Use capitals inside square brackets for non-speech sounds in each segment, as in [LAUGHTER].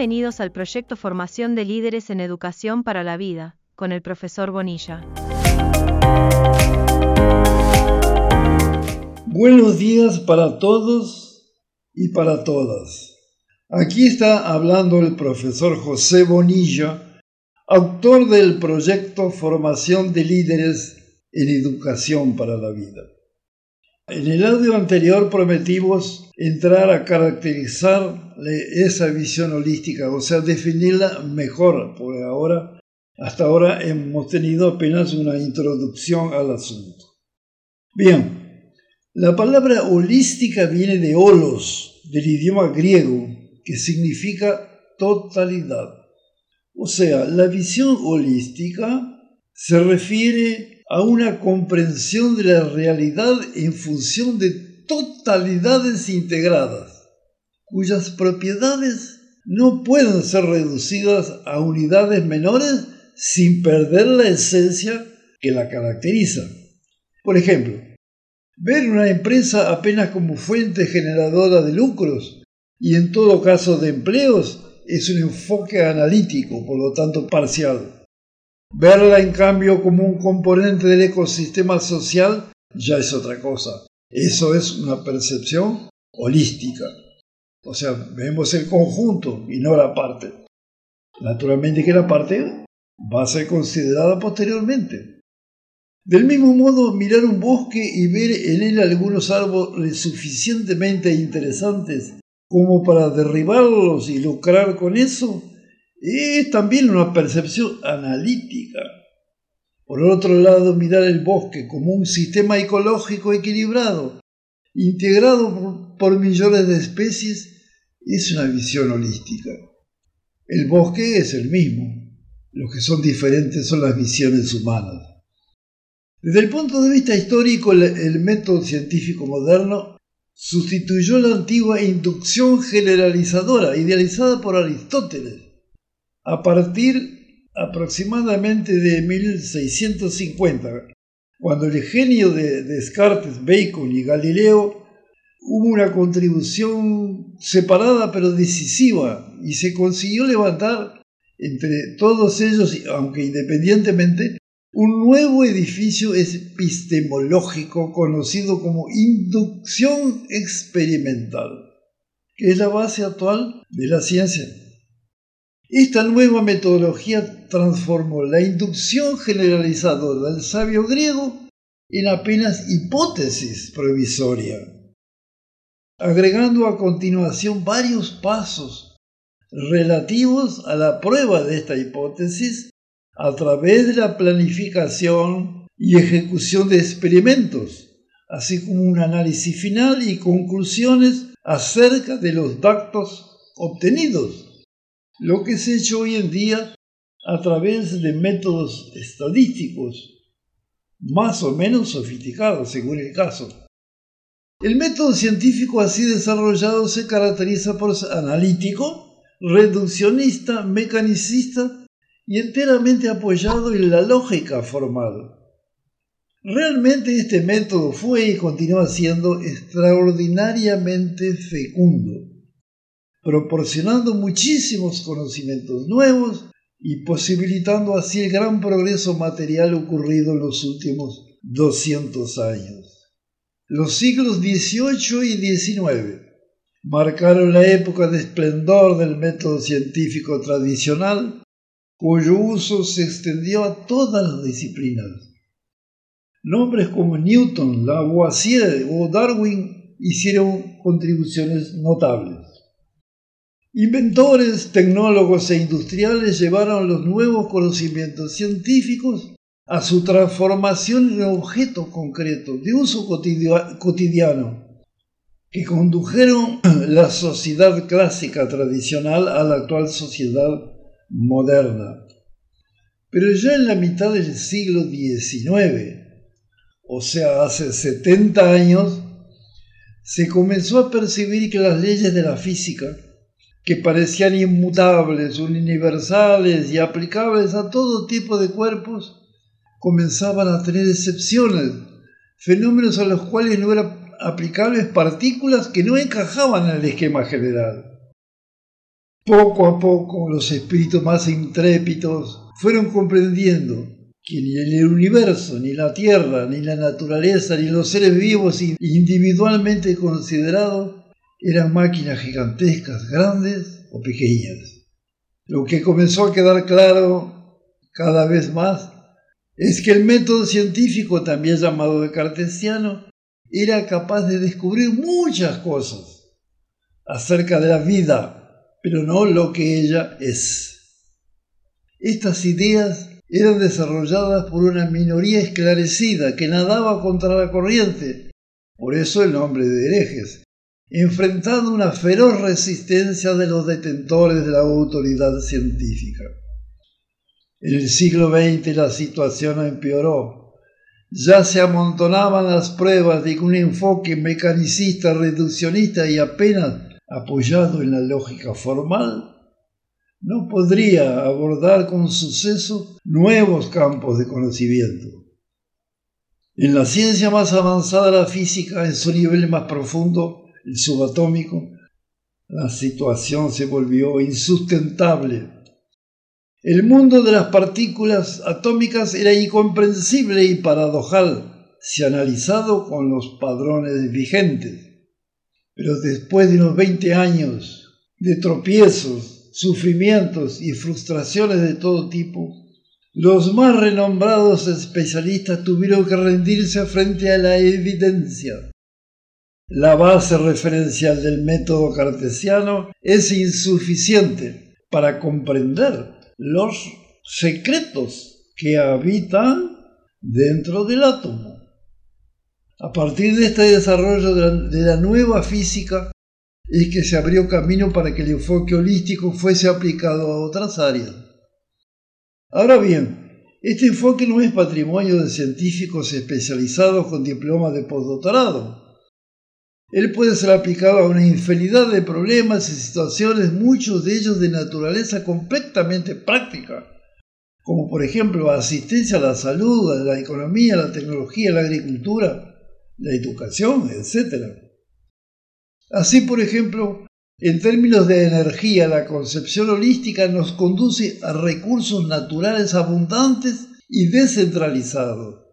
Bienvenidos al proyecto Formación de Líderes en Educación para la Vida, con el profesor Bonilla. Buenos días para todos y para todas. Aquí está hablando el profesor José Bonilla, autor del proyecto Formación de Líderes en Educación para la Vida. En el audio anterior prometimos entrar a caracterizar esa visión holística, o sea, definirla mejor, porque ahora, hasta ahora hemos tenido apenas una introducción al asunto. Bien, la palabra holística viene de holos, del idioma griego, que significa totalidad. O sea, la visión holística se refiere a una comprensión de la realidad en función de totalidades integradas, cuyas propiedades no pueden ser reducidas a unidades menores sin perder la esencia que la caracteriza. Por ejemplo, ver una empresa apenas como fuente generadora de lucros y en todo caso de empleos es un enfoque analítico, por lo tanto parcial. Verla, en cambio, como un componente del ecosistema social ya es otra cosa. Eso es una percepción holística. O sea, vemos el conjunto y no la parte. Naturalmente que la parte va a ser considerada posteriormente. Del mismo modo, mirar un bosque y ver en él algunos árboles suficientemente interesantes como para derribarlos y lucrar con eso es también una percepción analítica. Por otro lado, mirar el bosque como un sistema ecológico equilibrado, integrado por millones de especies, es una visión holística. El bosque es el mismo, lo que son diferentes son las visiones humanas. Desde el punto de vista histórico, el, método científico moderno sustituyó la antigua inducción generalizadora idealizada por Aristóteles a partir aproximadamente de 1650, cuando el genio de Descartes, Bacon y Galileo hubo una contribución separada pero decisiva y se consiguió levantar entre todos ellos, aunque independientemente, un nuevo edificio epistemológico conocido como inducción experimental, que es la base actual de la ciencia. Esta nueva metodología transformó la inducción generalizadora del sabio griego en apenas hipótesis provisoria, agregando a continuación varios pasos relativos a la prueba de esta hipótesis a través de la planificación y ejecución de experimentos, así como un análisis final y conclusiones acerca de los datos obtenidos lo que se ha hecho hoy en día a través de métodos estadísticos más o menos sofisticados según el caso. El método científico así desarrollado se caracteriza por analítico, reduccionista, mecanicista y enteramente apoyado en la lógica formal. Realmente este método fue y continúa siendo extraordinariamente fecundo proporcionando muchísimos conocimientos nuevos y posibilitando así el gran progreso material ocurrido en los últimos 200 años. Los siglos XVIII y XIX marcaron la época de esplendor del método científico tradicional, cuyo uso se extendió a todas las disciplinas. Nombres como Newton, Lavoisier o Darwin hicieron contribuciones notables. Inventores, tecnólogos e industriales llevaron los nuevos conocimientos científicos a su transformación en objetos concretos de uso cotidiano, que condujeron [CLEARS THROAT] la sociedad clásica tradicional a la actual sociedad moderna. Pero ya en la mitad del siglo XIX, o sea, hace 70 años, se comenzó a percibir que las leyes de la física que parecían inmutables, universales y aplicables a todo tipo de cuerpos, comenzaban a tener excepciones, fenómenos a los cuales no eran aplicables partículas que no encajaban en el esquema general. Poco a poco los espíritus más intrépidos fueron comprendiendo que ni el universo, ni la tierra, ni la naturaleza, ni los seres vivos individualmente considerados eran máquinas gigantescas, grandes o pequeñas. Lo que comenzó a quedar claro cada vez más es que el método científico, también llamado de cartesiano, era capaz de descubrir muchas cosas acerca de la vida, pero no lo que ella es. Estas ideas eran desarrolladas por una minoría esclarecida que nadaba contra la corriente, por eso el nombre de herejes, enfrentando una feroz resistencia de los detentores de la autoridad científica. En el siglo XX la situación empeoró. Ya se amontonaban las pruebas de que un enfoque mecanicista, reduccionista y apenas apoyado en la lógica formal no podría abordar con suceso nuevos campos de conocimiento. En la ciencia más avanzada, la física, en su nivel más profundo, el subatómico, la situación se volvió insustentable. El mundo de las partículas atómicas era incomprensible y paradojal si analizado con los padrones vigentes. Pero después de unos 20 años de tropiezos, sufrimientos y frustraciones de todo tipo, los más renombrados especialistas tuvieron que rendirse frente a la evidencia. La base referencial del método cartesiano es insuficiente para comprender los secretos que habitan dentro del átomo. A partir de este desarrollo de la, nueva física, y que se abrió camino para que el enfoque holístico fuese aplicado a otras áreas. Ahora bien, este enfoque no es patrimonio de científicos especializados con diplomas de postdoctorado. Él puede ser aplicado a una infinidad de problemas y situaciones, muchos de ellos de naturaleza completamente práctica, como por ejemplo asistencia a la salud, a la economía, a la tecnología, a la agricultura, la educación, etc. Así, por ejemplo, en términos de energía, la concepción holística nos conduce a recursos naturales abundantes y descentralizados.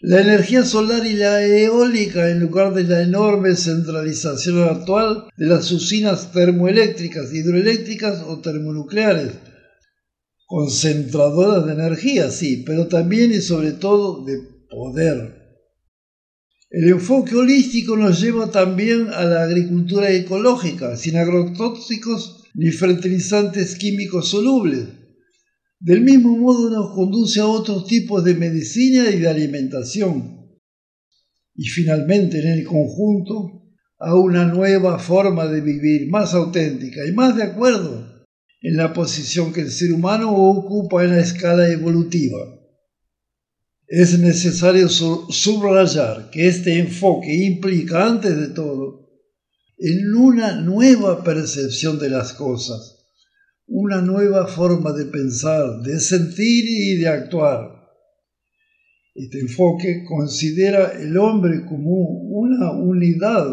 La energía solar y la eólica, en lugar de la enorme centralización actual de las usinas termoeléctricas, hidroeléctricas o termonucleares, concentradoras de energía, sí, pero también y sobre todo de poder. El enfoque holístico nos lleva también a la agricultura ecológica, sin agrotóxicos ni fertilizantes químicos solubles. Del mismo modo nos conduce a otros tipos de medicina y de alimentación. Y finalmente, en el conjunto, a una nueva forma de vivir más auténtica y más de acuerdo en la posición que el ser humano ocupa en la escala evolutiva. Es necesario subrayar que este enfoque implica, antes de todo, en una nueva percepción de las cosas, una nueva forma de pensar, de sentir y de actuar. Este enfoque considera el hombre como una unidad,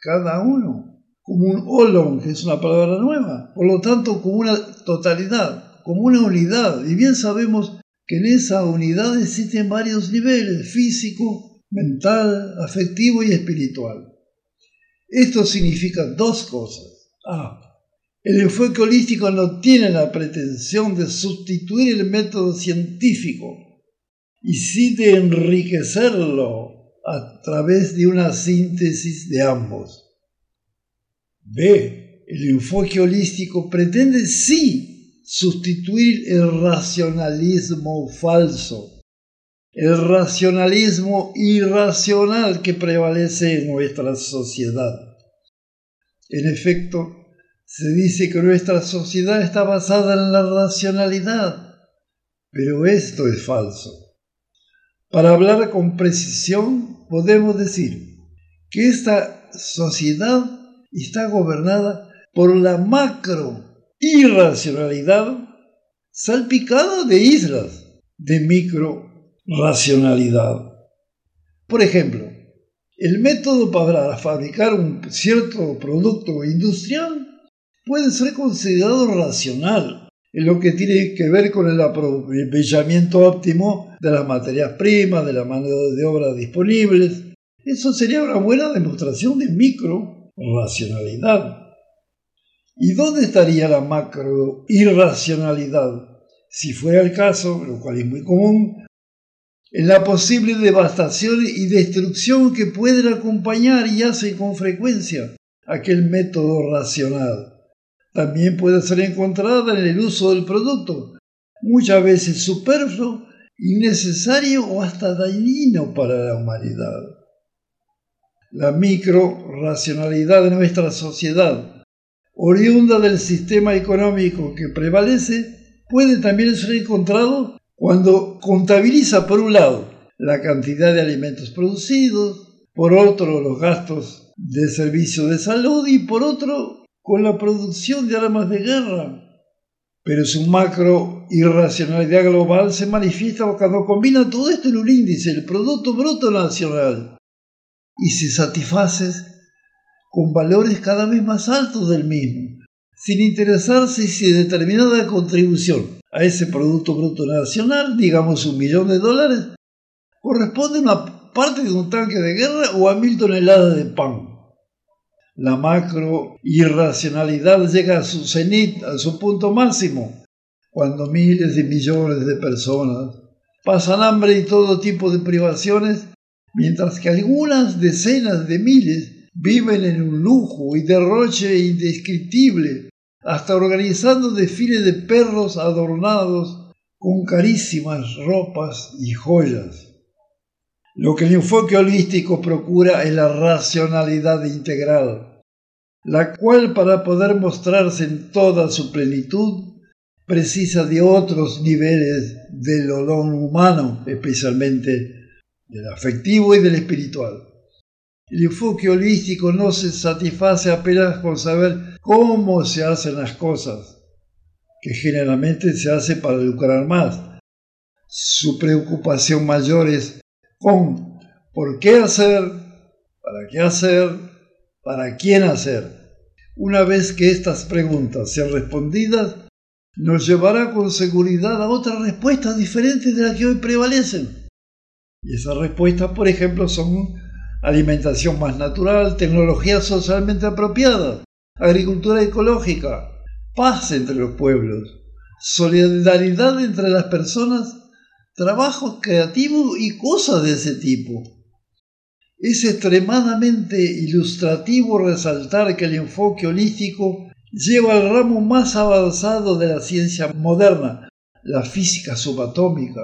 cada uno, como un olon, que es una palabra nueva, por lo tanto como una totalidad, como una unidad. Y bien sabemos que en esa unidad existen varios niveles, físico, mental, afectivo y espiritual. Esto significa dos cosas. A. El enfoque holístico no tiene la pretensión de sustituir el método científico, y sí de enriquecerlo a través de una síntesis de ambos. B. El enfoque holístico pretende sí sustituir el racionalismo falso, el racionalismo irracional que prevalece en nuestra sociedad. En efecto, se dice que nuestra sociedad está basada en la racionalidad, pero esto es falso. Para hablar con precisión, podemos decir que esta sociedad está gobernada por la macro irracionalidad salpicada de islas de micro racionalidad. Por ejemplo, el método para fabricar un cierto producto industrial puede ser considerado racional en lo que tiene que ver con el aprovechamiento óptimo de las materias primas, de la mano de obra disponibles. Eso sería una buena demostración de micro racionalidad. ¿Y dónde estaría la macro irracionalidad? Si fuera el caso, lo cual es muy común, en la posible devastación y destrucción que pueden acompañar y hacen con frecuencia aquel método racional. También puede ser encontrada en el uso del producto, muchas veces superfluo, innecesario o hasta dañino para la humanidad. La micro racionalidad de nuestra sociedad, oriunda del sistema económico que prevalece, puede también ser encontrado cuando contabiliza por un lado la cantidad de alimentos producidos, por otro los gastos de servicio de salud y por otro con la producción de armas de guerra. Pero su macro irracionalidad global se manifiesta cuando combina todo esto en un índice, el Producto Bruto Nacional, y se satisface con valores cada vez más altos del mismo, sin interesarse si determinada contribución a ese Producto Bruto Nacional, digamos un millón de dólares, corresponde a una parte de un tanque de guerra o a mil toneladas de pan. La macro irracionalidad llega a su cenit, a su punto máximo, cuando miles de millones de personas pasan hambre y todo tipo de privaciones, mientras que algunas decenas de miles viven en un lujo y derroche indescriptible hasta organizando desfiles de perros adornados con carísimas ropas y joyas. Lo que el enfoque holístico procura es la racionalidad integral, la cual para poder mostrarse en toda su plenitud precisa de otros niveles del olón humano, especialmente del afectivo y del espiritual. El enfoque holístico no se satisface apenas con saber cómo se hacen las cosas, que generalmente se hace para lucrar más. Su preocupación mayor es con por qué hacer, para qué hacer, para quién hacer. Una vez que estas preguntas sean respondidas, nos llevará con seguridad a otras respuestas diferentes de las que hoy prevalecen. Y esas respuestas, por ejemplo, son alimentación más natural, tecnología socialmente apropiada, agricultura ecológica, paz entre los pueblos, solidaridad entre las personas, trabajo creativo y cosas de ese tipo. Es extremadamente ilustrativo resaltar que el enfoque holístico lleva al ramo más avanzado de la ciencia moderna, la física subatómica,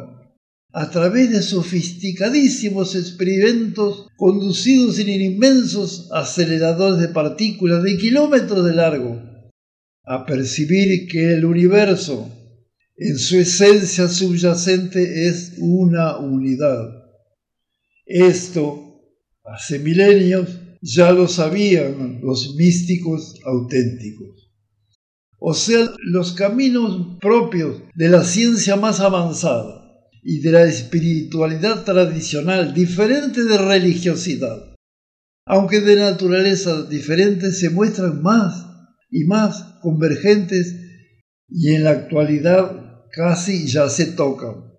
a través de sofisticadísimos experimentos conducidos en inmensos aceleradores de partículas de kilómetros de largo, a percibir que el universo, en su esencia subyacente, es una unidad. Esto, hace milenios, ya lo sabían los místicos auténticos. O sea, los caminos propios de la ciencia más avanzada y de la espiritualidad tradicional, diferente de religiosidad, aunque de naturaleza diferente, se muestran más y más convergentes y en la actualidad casi ya se tocan.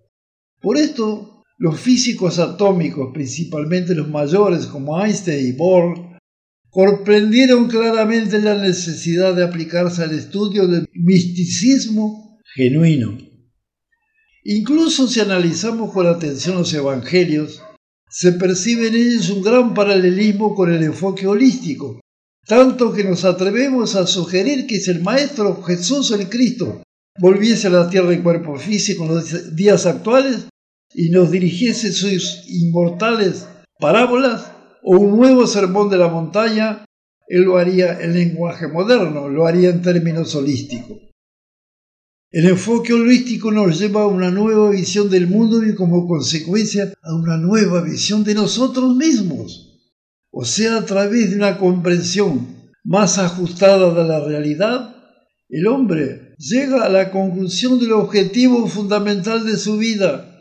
Por esto, los físicos atómicos, principalmente los mayores como Einstein y Bohr, comprendieron claramente la necesidad de aplicarse al estudio del misticismo genuino. Incluso si analizamos con atención los evangelios, se percibe en ellos un gran paralelismo con el enfoque holístico, tanto que nos atrevemos a sugerir que si el Maestro Jesús el Cristo volviese a la tierra en cuerpo físico en los días actuales y nos dirigiese sus inmortales parábolas o un nuevo sermón de la montaña, él lo haría en lenguaje moderno, lo haría en términos holísticos. El enfoque holístico nos lleva a una nueva visión del mundo y como consecuencia a una nueva visión de nosotros mismos. O sea, a través de una comprensión más ajustada de la realidad, el hombre llega a la conclusión del objetivo fundamental de su vida,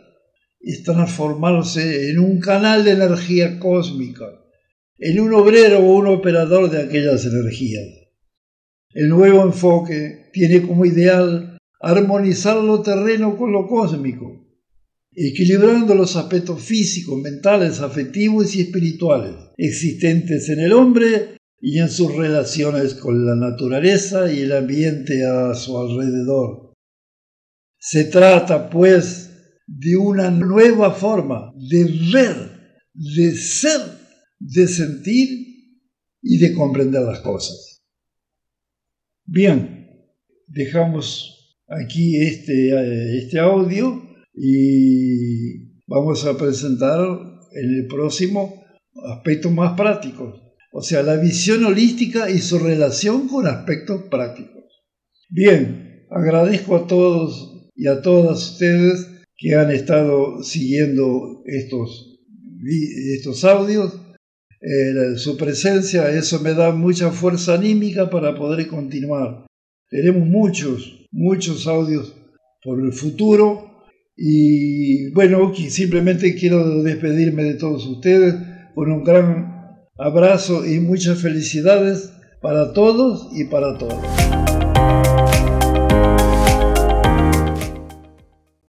es transformarse en un canal de energía cósmica, en un obrero o un operador de aquellas energías. El nuevo enfoque tiene como ideal armonizar lo terreno con lo cósmico, equilibrando los aspectos físicos, mentales, afectivos y espirituales existentes en el hombre y en sus relaciones con la naturaleza y el ambiente a su alrededor. Se trata, pues, de una nueva forma de ver, de ser, de sentir y de comprender las cosas. Bien, dejamos aquí este, este audio y vamos a presentar en el próximo aspectos más prácticos, o sea, la visión holística y su relación con aspectos prácticos. Bien, agradezco a todos y a todas ustedes que han estado siguiendo estos, estos audios. Eh, su presencia, eso me da mucha fuerza anímica para poder continuar. Tenemos muchos, muchos audios por el futuro y bueno, simplemente quiero despedirme de todos ustedes con un gran abrazo y muchas felicidades para todos y para todas.